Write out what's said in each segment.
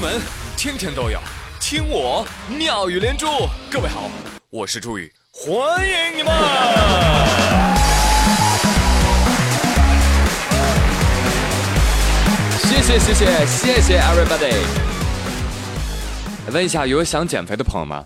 闻天天都有，听我妙语连珠。各位好，我是朱宇，欢迎你们！谢谢谢谢谢谢 everybody。问一下，有想减肥的朋友吗？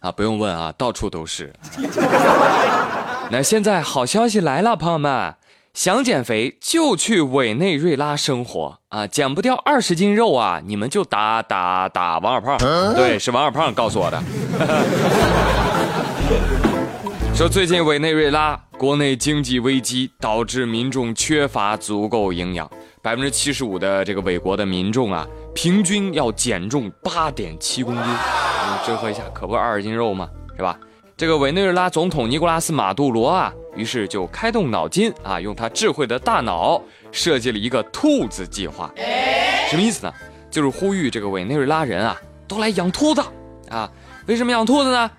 啊，不用问啊，到处都是。那现在好消息来了，朋友们。想减肥就去委内瑞拉生活啊！减不掉二十斤肉啊，你们就打打打王二胖。对，是王二胖告诉我的。说最近委内瑞拉国内经济危机导致民众缺乏足够营养，百分之七十五的这个委国的民众啊，平均要减重八点七公斤。你折合一下，可不二十斤肉吗？是吧？这个委内瑞拉总统尼古拉斯马杜罗啊，于是就开动脑筋啊，用他智慧的大脑设计了一个兔子计划。什么意思呢？就是呼吁这个委内瑞拉人啊，都来养兔子啊。为什么养兔子呢？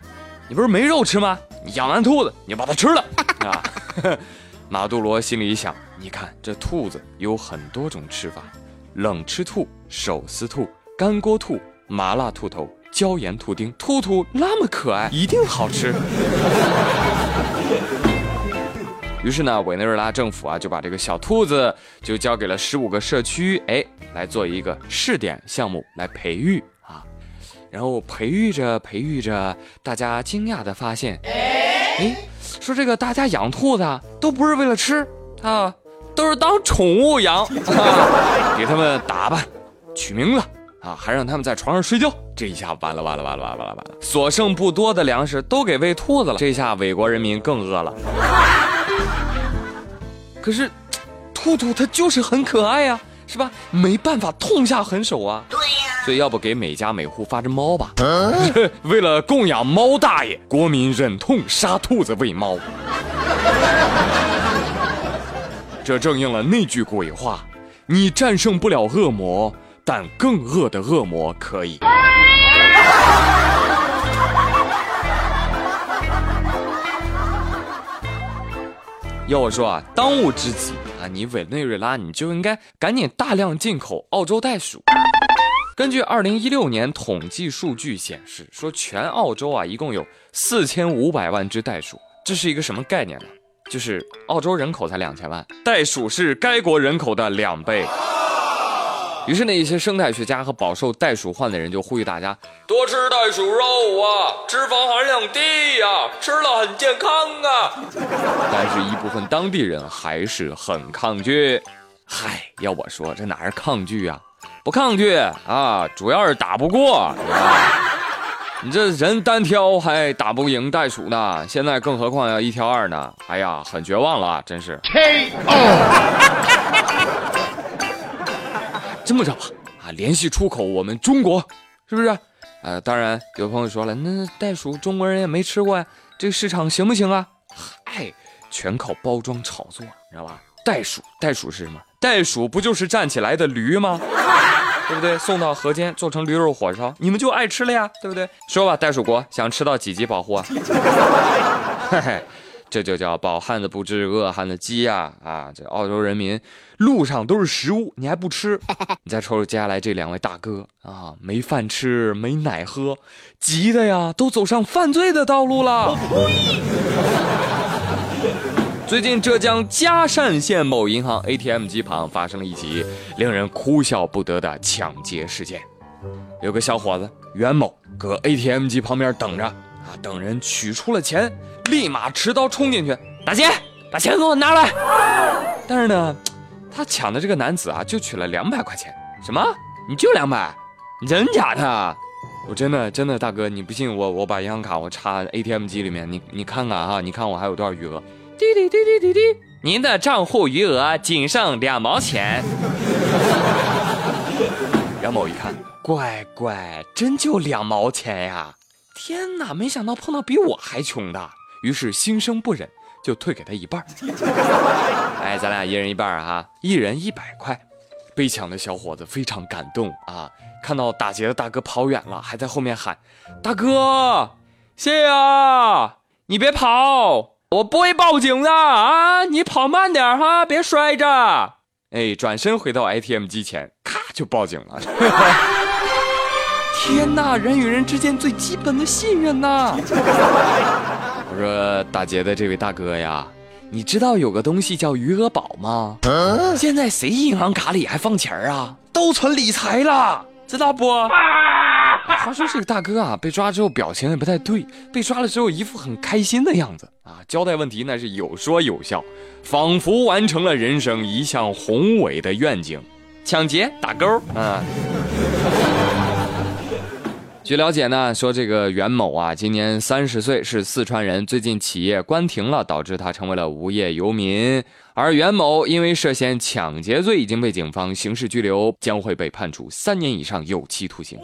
你不是没肉吃吗？你养完兔子，你就把它吃了啊。马杜罗心里一想，你看这兔子有很多种吃法：冷吃兔、手撕兔、干锅兔、麻辣兔头。椒盐兔丁，兔兔那么可爱，一定好吃。于是呢，委内瑞拉政府啊就把这个小兔子就交给了十五个社区，哎，来做一个试点项目来培育啊。然后培育着培育着，大家惊讶的发现，哎，说这个大家养兔子都不是为了吃啊，都是当宠物养，给他们打扮、取名字。啊，还让他们在床上睡觉，这一下完了完了完了完了完了完了，所剩不多的粮食都给喂兔子了，这下伪国人民更饿了。可是，兔兔它就是很可爱呀，是吧？没办法痛下狠手啊。对呀。所以要不给每家每户发只猫吧？为了供养猫大爷，国民忍痛杀兔子喂猫。这正应了那句鬼话：你战胜不了恶魔。但更恶的恶魔可以。要我说啊，当务之急啊，你委内瑞拉你就应该赶紧大量进口澳洲袋鼠。根据二零一六年统计数据显示，说全澳洲啊一共有四千五百万只袋鼠，这是一个什么概念呢？就是澳洲人口才两千万，袋鼠是该国人口的两倍。于是呢，一些生态学家和饱受袋鼠患的人就呼吁大家多吃袋鼠肉啊，脂肪含量低呀，吃了很健康啊。但是，一部分当地人还是很抗拒。嗨，要我说，这哪是抗拒啊？不抗拒啊，主要是打不过。你这人单挑还打不赢袋鼠呢，现在更何况要一挑二呢？哎呀，很绝望了，真是。这么着吧，啊，联系出口我们中国，是不是？呃，当然有朋友说了，那袋鼠中国人也没吃过呀，这个市场行不行啊？嗨，全靠包装炒作，你知道吧？袋鼠，袋鼠是什么？袋鼠不就是站起来的驴吗？对不对？送到河间做成驴肉火烧，你们就爱吃了呀，对不对？说吧，袋鼠国想吃到几级保护啊？嘿嘿。这就叫饱汉子不知饿汉子饥呀！啊，这澳洲人民路上都是食物，你还不吃？你再瞅瞅接下来这两位大哥啊，没饭吃，没奶喝，急的呀，都走上犯罪的道路了。最近浙江嘉善县某银行 ATM 机旁发生了一起令人哭笑不得的抢劫事件，有个小伙子袁某搁 ATM 机旁边等着。啊！等人取出了钱，立马持刀冲进去，大姐，把钱给我拿来。但是呢，他抢的这个男子啊，就取了两百块钱。什么？你就两百？你真假的？我真的真的，大哥，你不信我，我把银行卡我插 ATM 机里面，你你看看哈，你看我还有多少余额？滴滴滴滴滴滴，您的账户余额仅剩两毛钱。杨某一看，乖乖，真就两毛钱呀？天哪！没想到碰到比我还穷的，于是心生不忍，就退给他一半 哎，咱俩一人一半啊，一人一百块。被抢的小伙子非常感动啊，看到打劫的大哥跑远了，还在后面喊：“大哥，谢谢啊！你别跑，我不会报警的啊！你跑慢点哈，别摔着。”哎，转身回到 ATM 机前，咔就报警了。天哪，人与人之间最基本的信任呐！我说打劫的这位大哥呀，你知道有个东西叫余额宝吗？现在谁银行卡里还放钱啊？都存理财了，知道不？话说这个大哥啊，被抓之后表情也不太对，被抓了之后一副很开心的样子啊，交代问题那是有说有笑，仿佛完成了人生一项宏伟的愿景。抢劫打勾啊！据了解呢，说这个袁某啊，今年三十岁，是四川人。最近企业关停了，导致他成为了无业游民。而袁某因为涉嫌抢劫罪，已经被警方刑事拘留，将会被判处三年以上有期徒刑。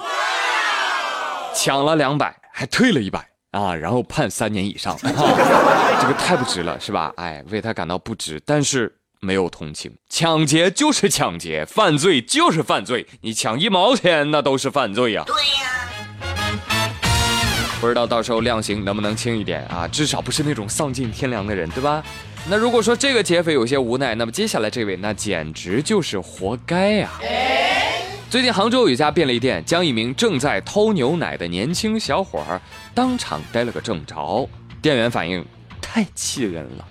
抢了两百，还退了一百啊，然后判三年以上，这个太不值了，是吧？哎，为他感到不值，但是没有同情。抢劫就是抢劫，犯罪就是犯罪，你抢一毛钱那都是犯罪呀。对呀。不知道到时候量刑能不能轻一点啊？至少不是那种丧尽天良的人，对吧？那如果说这个劫匪有些无奈，那么接下来这位那简直就是活该呀！最近杭州有一家便利店将一名正在偷牛奶的年轻小伙儿当场逮了个正着，店员反映太气人了。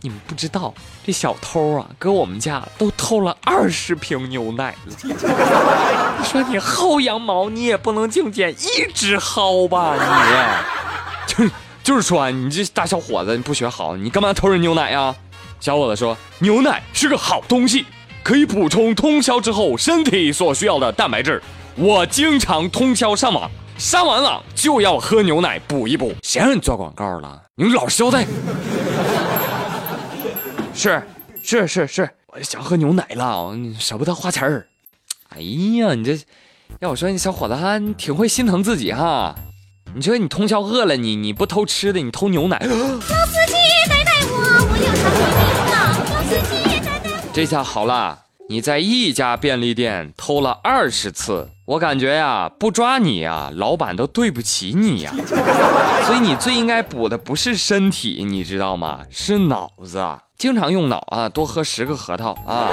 你们不知道，这小偷啊，搁我们家都偷了二十瓶牛奶了。你 说你薅羊毛，你也不能净捡一只薅吧？你，就就是说，你这大小伙子，你不学好，你干嘛偷人牛奶呀？小伙子说，牛奶是个好东西，可以补充通宵之后身体所需要的蛋白质。我经常通宵上网，上完了就要喝牛奶补一补。谁让你做广告了？你们老实交代。是，是是是，我想喝牛奶了，舍不得花钱儿。哎呀，你这，要我说，你小伙子哈，你挺会心疼自己哈。你说你通宵饿了，你你不偷吃的，你偷牛奶。老司机带带我，我要上回民了。老司机带带。这下好了，你在一家便利店偷了二十次，我感觉呀，不抓你呀，老板都对不起你呀。所以你最应该补的不是身体，你知道吗？是脑子。经常用脑啊，多喝十个核桃啊！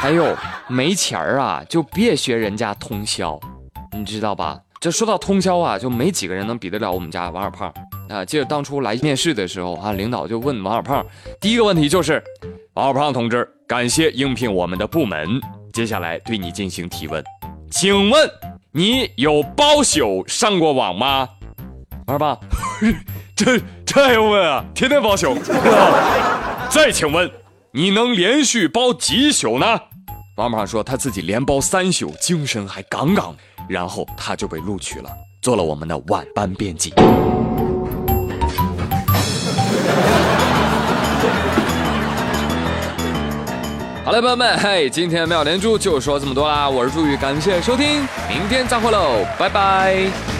还有没钱儿啊，就别学人家通宵，你知道吧？这说到通宵啊，就没几个人能比得了我们家王二胖啊！记得当初来面试的时候啊，领导就问王二胖，第一个问题就是：王二胖同志，感谢应聘我们的部门，接下来对你进行提问，请问你有包宿上过网吗？二爸，这这还用问啊？天天包宿。再请问，你能连续包几宿呢？王胖说他自己连包三宿，精神还杠杠。然后他就被录取了，做了我们的晚班编辑。好了，朋友们，嘿，今天妙连珠就说这么多啦。我是朱宇，感谢收听，明天再会喽，拜拜。